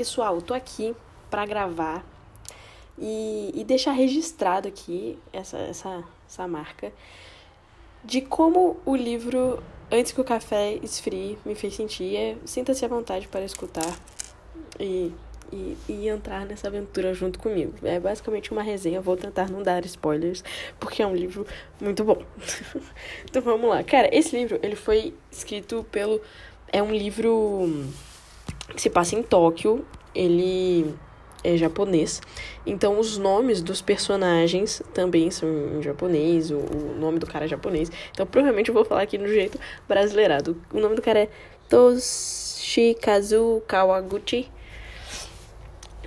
pessoal, eu tô aqui para gravar e, e deixar registrado aqui essa, essa, essa marca de como o livro Antes que o Café Esfrie me fez sentir. É, Sinta-se à vontade para escutar e, e, e entrar nessa aventura junto comigo. É basicamente uma resenha, vou tentar não dar spoilers, porque é um livro muito bom. então vamos lá. Cara, esse livro, ele foi escrito pelo... É um livro que se passa em Tóquio. Ele é japonês. Então os nomes dos personagens também são em japonês, o, o, nome do cara é japonês. Então provavelmente eu vou falar aqui no jeito brasileirado. O nome do cara é Toshikazu Kawaguchi.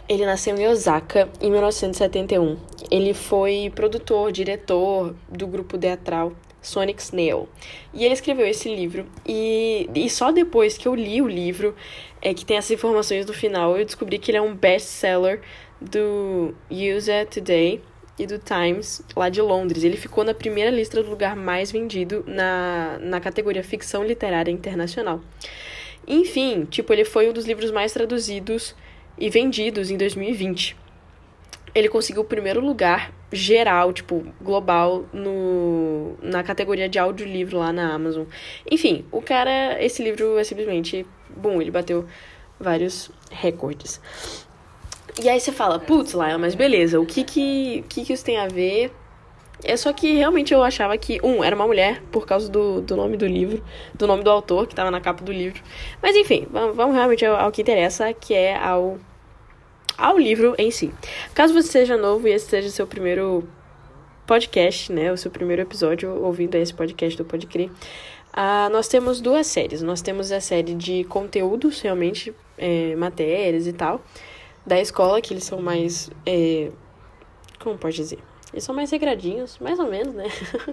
Ele nasceu em Osaka em 1971. Ele foi produtor, diretor do grupo teatral Sonic Snail. E ele escreveu esse livro. E, e só depois que eu li o livro, é que tem essas informações no final, eu descobri que ele é um best-seller do USA Today e do Times, lá de Londres. Ele ficou na primeira lista do lugar mais vendido na, na categoria ficção literária internacional. Enfim, tipo, ele foi um dos livros mais traduzidos e vendidos em 2020 ele conseguiu o primeiro lugar geral, tipo, global, no, na categoria de audiolivro lá na Amazon. Enfim, o cara, esse livro é simplesmente, bom, ele bateu vários recordes. E aí você fala, putz, Laila, mas beleza, o que que, que que isso tem a ver? É só que realmente eu achava que, um, era uma mulher, por causa do, do nome do livro, do nome do autor, que estava na capa do livro. Mas enfim, vamos, vamos realmente ao, ao que interessa, que é ao ao livro em si. Caso você seja novo e esse seja seu primeiro podcast, né, o seu primeiro episódio ouvindo esse podcast do Pode Crer, uh, nós temos duas séries. Nós temos a série de conteúdos, realmente, é, matérias e tal, da escola, que eles são mais. É, como pode dizer? Eles são mais regradinhos, mais ou menos, né?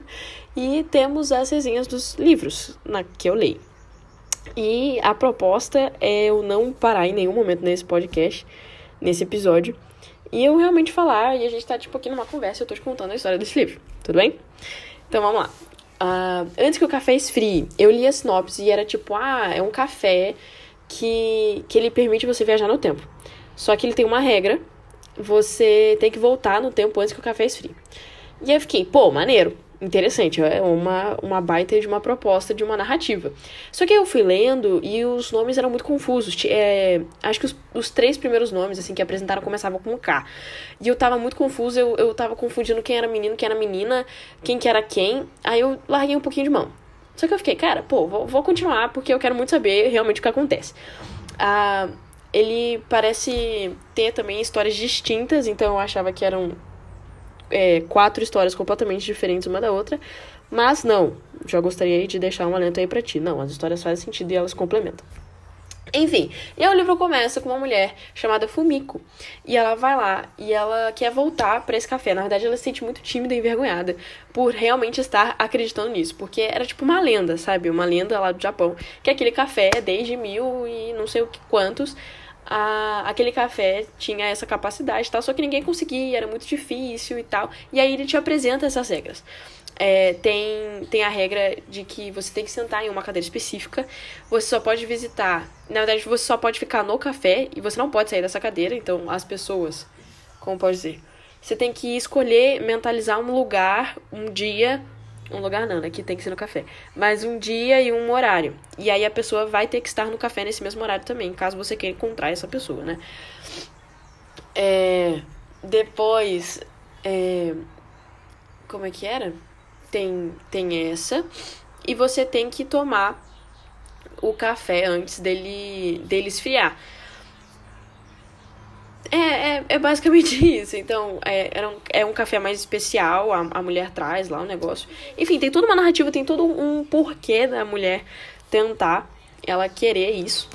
e temos as resenhas dos livros na, que eu leio. E a proposta é eu não parar em nenhum momento nesse podcast nesse episódio. E eu realmente falar, e a gente tá, tipo, aqui numa conversa, eu tô te contando a história desse livro, tudo bem? Então vamos lá. Uh, antes que o café esfrie, eu li a sinopse e era tipo, ah, é um café que, que ele permite você viajar no tempo. Só que ele tem uma regra, você tem que voltar no tempo antes que o café esfrie. E eu fiquei, pô, maneiro interessante, é uma, uma baita de uma proposta de uma narrativa. Só que eu fui lendo e os nomes eram muito confusos. É, acho que os, os três primeiros nomes, assim, que apresentaram começavam com K. E eu tava muito confuso, eu, eu tava confundindo quem era menino, quem era menina, quem que era quem. Aí eu larguei um pouquinho de mão. Só que eu fiquei, cara, pô, vou, vou continuar porque eu quero muito saber realmente o que acontece. Ah, ele parece ter também histórias distintas, então eu achava que eram é, quatro histórias completamente diferentes uma da outra. Mas não, já gostaria de deixar um alento aí pra ti. Não, as histórias fazem sentido e elas complementam. Enfim, e aí o livro começa com uma mulher chamada Fumiko. E ela vai lá e ela quer voltar para esse café. Na verdade, ela se sente muito tímida e envergonhada por realmente estar acreditando nisso. Porque era tipo uma lenda, sabe? Uma lenda lá do Japão. Que aquele café, desde mil e não sei o que quantos, a, aquele café tinha essa capacidade tal, só que ninguém conseguia, era muito difícil e tal. E aí ele te apresenta essas regras. É, tem, tem a regra de que você tem que sentar em uma cadeira específica, você só pode visitar, na verdade, você só pode ficar no café e você não pode sair dessa cadeira, então as pessoas, como pode dizer, você tem que escolher, mentalizar um lugar, um dia, um lugar não, né? Que tem que ser no café. Mas um dia e um horário. E aí a pessoa vai ter que estar no café nesse mesmo horário também, caso você queira encontrar essa pessoa, né? É, depois. É, como é que era? Tem, tem essa. E você tem que tomar o café antes dele, dele esfriar. É, é, é, basicamente isso. Então, é, um, é um café mais especial, a, a mulher traz lá o negócio. Enfim, tem toda uma narrativa, tem todo um porquê da mulher tentar, ela querer isso.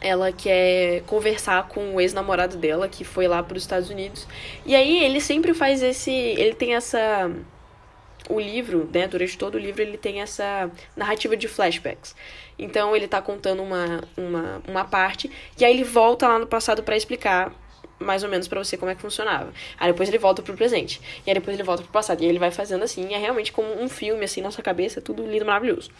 Ela quer conversar com o ex-namorado dela, que foi lá para os Estados Unidos. E aí ele sempre faz esse. Ele tem essa. O livro, né, durante todo o livro, ele tem essa narrativa de flashbacks. Então ele tá contando uma, uma, uma parte, e aí ele volta lá no passado para explicar mais ou menos para você como é que funcionava. Aí depois ele volta pro presente. E aí depois ele volta pro passado. E ele vai fazendo assim, é realmente como um filme, assim, na sua cabeça, tudo lindo, maravilhoso.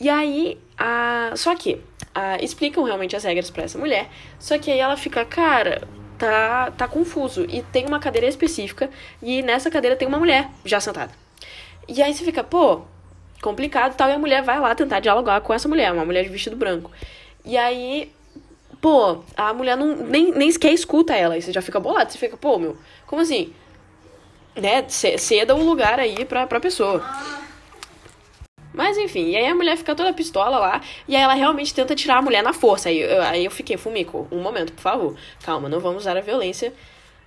E aí, a... só que a... explicam realmente as regras para essa mulher, só que aí ela fica, cara, tá, tá confuso. E tem uma cadeira específica, e nessa cadeira tem uma mulher já sentada. E aí você fica, pô, complicado tal, e a mulher vai lá tentar dialogar com essa mulher, uma mulher de vestido branco. E aí, pô, a mulher não, nem, nem sequer escuta ela, e você já fica bolado, você fica, pô, meu, como assim? Né, ceda um lugar aí pra, pra pessoa. Mas enfim, e aí a mulher fica toda pistola lá, e aí ela realmente tenta tirar a mulher na força. Aí eu, aí eu fiquei, Fumico, um momento, por favor. Calma, não vamos usar a violência.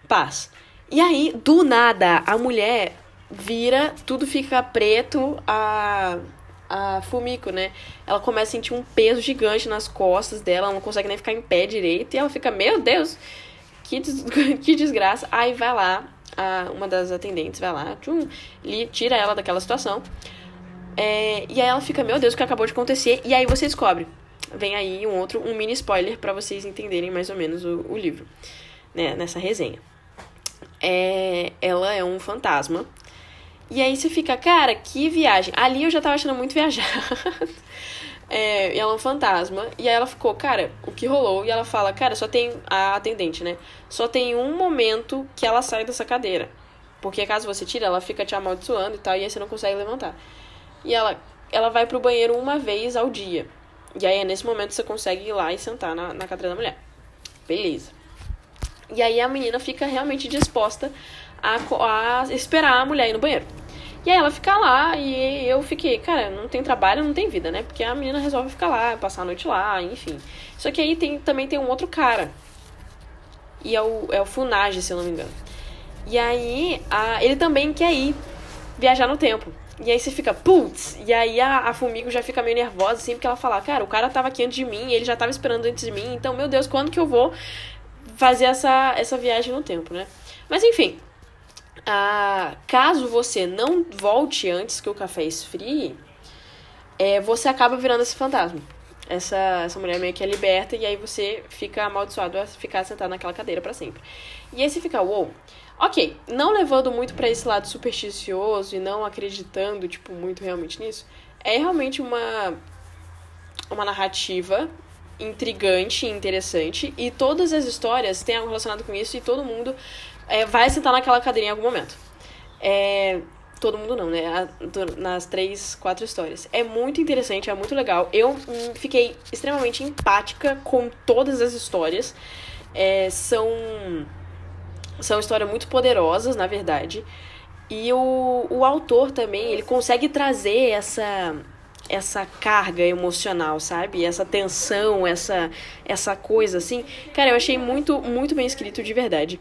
Paz. E aí, do nada, a mulher vira, tudo fica preto, a, a Fumiko, né? Ela começa a sentir um peso gigante nas costas dela, ela não consegue nem ficar em pé direito, e ela fica, meu Deus, que, des que desgraça. Aí vai lá, a, uma das atendentes vai lá, tchum, tira ela daquela situação. É, e aí ela fica, meu Deus, o que acabou de acontecer? E aí você descobre. Vem aí um outro, um mini spoiler para vocês entenderem mais ou menos o, o livro, né, nessa resenha. É, ela é um fantasma e aí você fica, cara, que viagem. Ali eu já tava achando muito viajar. é, e ela é um fantasma. E aí ela ficou, cara, o que rolou? E ela fala, cara, só tem. A atendente, né? Só tem um momento que ela sai dessa cadeira. Porque caso você tire, ela fica te amaldiçoando e tal, e aí você não consegue levantar. E ela, ela vai pro banheiro uma vez ao dia. E aí é nesse momento que você consegue ir lá e sentar na, na cadeira da mulher. Beleza. E aí a menina fica realmente disposta a, a esperar a mulher ir no banheiro. E aí ela fica lá e eu fiquei, cara, não tem trabalho, não tem vida, né? Porque a menina resolve ficar lá, passar a noite lá, enfim. Só que aí tem, também tem um outro cara. E é o, é o Funage, se eu não me engano. E aí a, ele também quer ir viajar no tempo. E aí você fica, putz! E aí a, a Fumigo já fica meio nervosa, assim, porque ela fala, cara, o cara tava aqui antes de mim, ele já tava esperando antes de mim, então, meu Deus, quando que eu vou fazer essa, essa viagem no tempo, né? Mas enfim, ah, caso você não volte antes que o café esfrie, é, você acaba virando esse fantasma. Essa, essa mulher meio que é liberta e aí você fica amaldiçoado a ficar sentado naquela cadeira para sempre. E aí você fica, uou. Wow. Ok, não levando muito para esse lado supersticioso e não acreditando, tipo, muito realmente nisso, é realmente uma, uma narrativa intrigante e interessante. E todas as histórias têm algo relacionado com isso e todo mundo é, vai sentar naquela cadeirinha em algum momento. É, todo mundo não, né? Nas três, quatro histórias. É muito interessante, é muito legal. Eu hum, fiquei extremamente empática com todas as histórias. É, são, são histórias muito poderosas, na verdade. E o, o autor também, ele consegue trazer essa essa carga emocional, sabe? Essa tensão, essa essa coisa assim. Cara, eu achei muito muito bem escrito de verdade.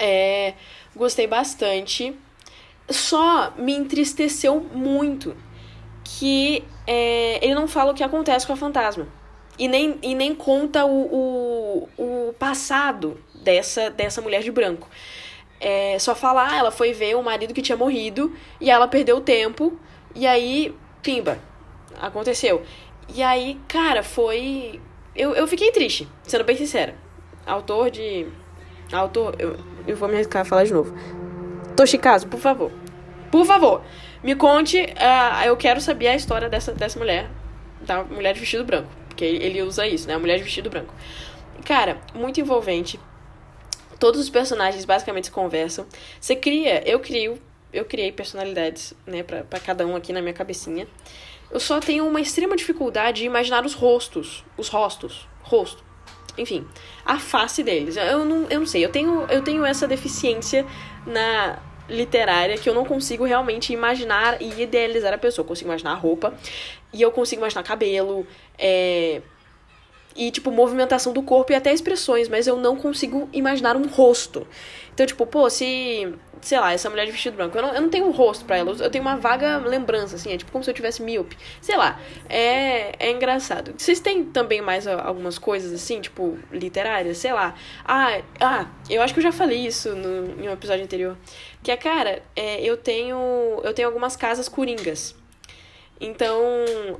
É, gostei bastante. Só me entristeceu muito que é, ele não fala o que acontece com a fantasma. E nem, e nem conta o, o, o passado dessa, dessa mulher de branco. É, só fala, ah, ela foi ver o marido que tinha morrido e ela perdeu o tempo. E aí, pimba, aconteceu. E aí, cara, foi. Eu, eu fiquei triste, sendo bem sincera. Autor de. Autor. Eu, eu vou me arriscar a falar de novo. Toshikazu, por favor. Por favor, me conte. Uh, eu quero saber a história dessa, dessa mulher. Da mulher de vestido branco. Porque ele usa isso, né? A mulher de vestido branco. Cara, muito envolvente. Todos os personagens basicamente se conversam. Você cria, eu crio, eu criei personalidades, né, pra, pra cada um aqui na minha cabecinha. Eu só tenho uma extrema dificuldade de imaginar os rostos. Os rostos. Rosto enfim, a face deles. Eu não, eu não sei, eu tenho, eu tenho essa deficiência na literária que eu não consigo realmente imaginar e idealizar a pessoa. Eu consigo imaginar a roupa e eu consigo imaginar cabelo, é, e, tipo, movimentação do corpo e até expressões, mas eu não consigo imaginar um rosto. Então, tipo, pô, se. Sei lá, essa mulher de vestido branco, eu não, eu não tenho um rosto pra ela, eu tenho uma vaga lembrança, assim, é tipo como se eu tivesse míope. Sei lá, é, é engraçado. Vocês têm também mais algumas coisas, assim, tipo, literárias? Sei lá. Ah, ah eu acho que eu já falei isso no, em um episódio anterior. Que é, cara, é, eu tenho. Eu tenho algumas casas coringas. Então,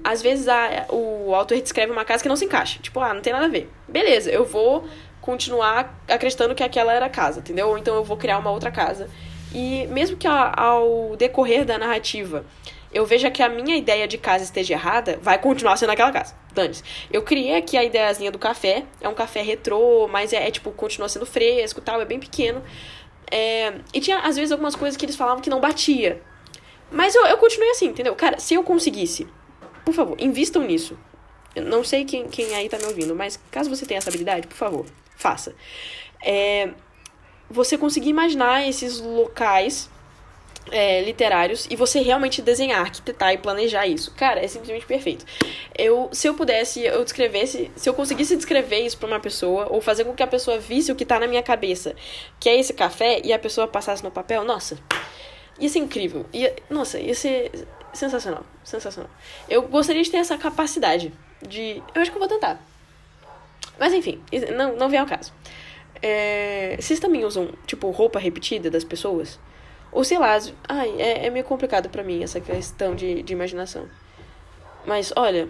às vezes a, o autor descreve uma casa que não se encaixa. Tipo, ah, não tem nada a ver. Beleza, eu vou continuar acreditando que aquela era a casa, entendeu? Ou então eu vou criar uma outra casa. E mesmo que ao decorrer da narrativa eu veja que a minha ideia de casa esteja errada, vai continuar sendo aquela casa. Dane-se. Eu criei aqui a ideiazinha do café. É um café retrô, mas é, é tipo, continua sendo fresco tal, é bem pequeno. É, e tinha, às vezes, algumas coisas que eles falavam que não batia. Mas eu, eu continuei assim, entendeu? Cara, se eu conseguisse, por favor, invistam nisso. Eu não sei quem, quem aí tá me ouvindo, mas caso você tenha essa habilidade, por favor, faça. É, você conseguir imaginar esses locais é, literários e você realmente desenhar, arquitetar e planejar isso. Cara, é simplesmente perfeito. Eu, se eu pudesse, eu descrevesse, se eu conseguisse descrever isso para uma pessoa ou fazer com que a pessoa visse o que tá na minha cabeça, que é esse café e a pessoa passasse no papel, nossa, ia ser incrível. Ia, nossa, ia ser sensacional, sensacional. Eu gostaria de ter essa capacidade de, eu acho que eu vou tentar. Mas enfim, não, não vem ao caso. É, vocês também usam, tipo, roupa repetida das pessoas? Ou sei lá, ai, é, é meio complicado para mim essa questão de, de imaginação. Mas olha,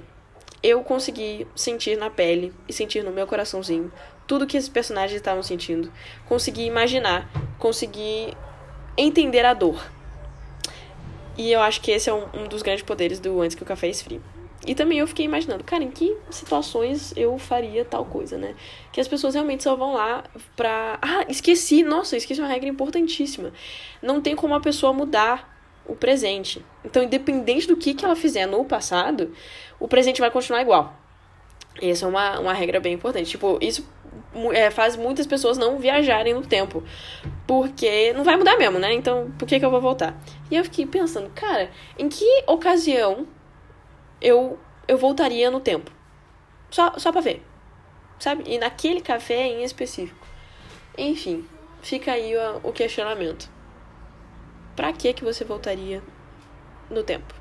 eu consegui sentir na pele e sentir no meu coraçãozinho tudo que esses personagens estavam sentindo. Consegui imaginar, consegui entender a dor. E eu acho que esse é um, um dos grandes poderes do Antes que o Café Esfrie. E também eu fiquei imaginando, cara, em que situações eu faria tal coisa, né? Que as pessoas realmente só vão lá pra. Ah, esqueci! Nossa, esqueci uma regra importantíssima. Não tem como a pessoa mudar o presente. Então, independente do que, que ela fizer no passado, o presente vai continuar igual. Essa é uma, uma regra bem importante. Tipo, isso é, faz muitas pessoas não viajarem no tempo. Porque não vai mudar mesmo, né? Então, por que, que eu vou voltar? E eu fiquei pensando, cara, em que ocasião eu, eu voltaria no tempo. Só, só pra ver. Sabe? E naquele café em específico. Enfim, fica aí o, questionamento. Pra que que você voltaria no tempo?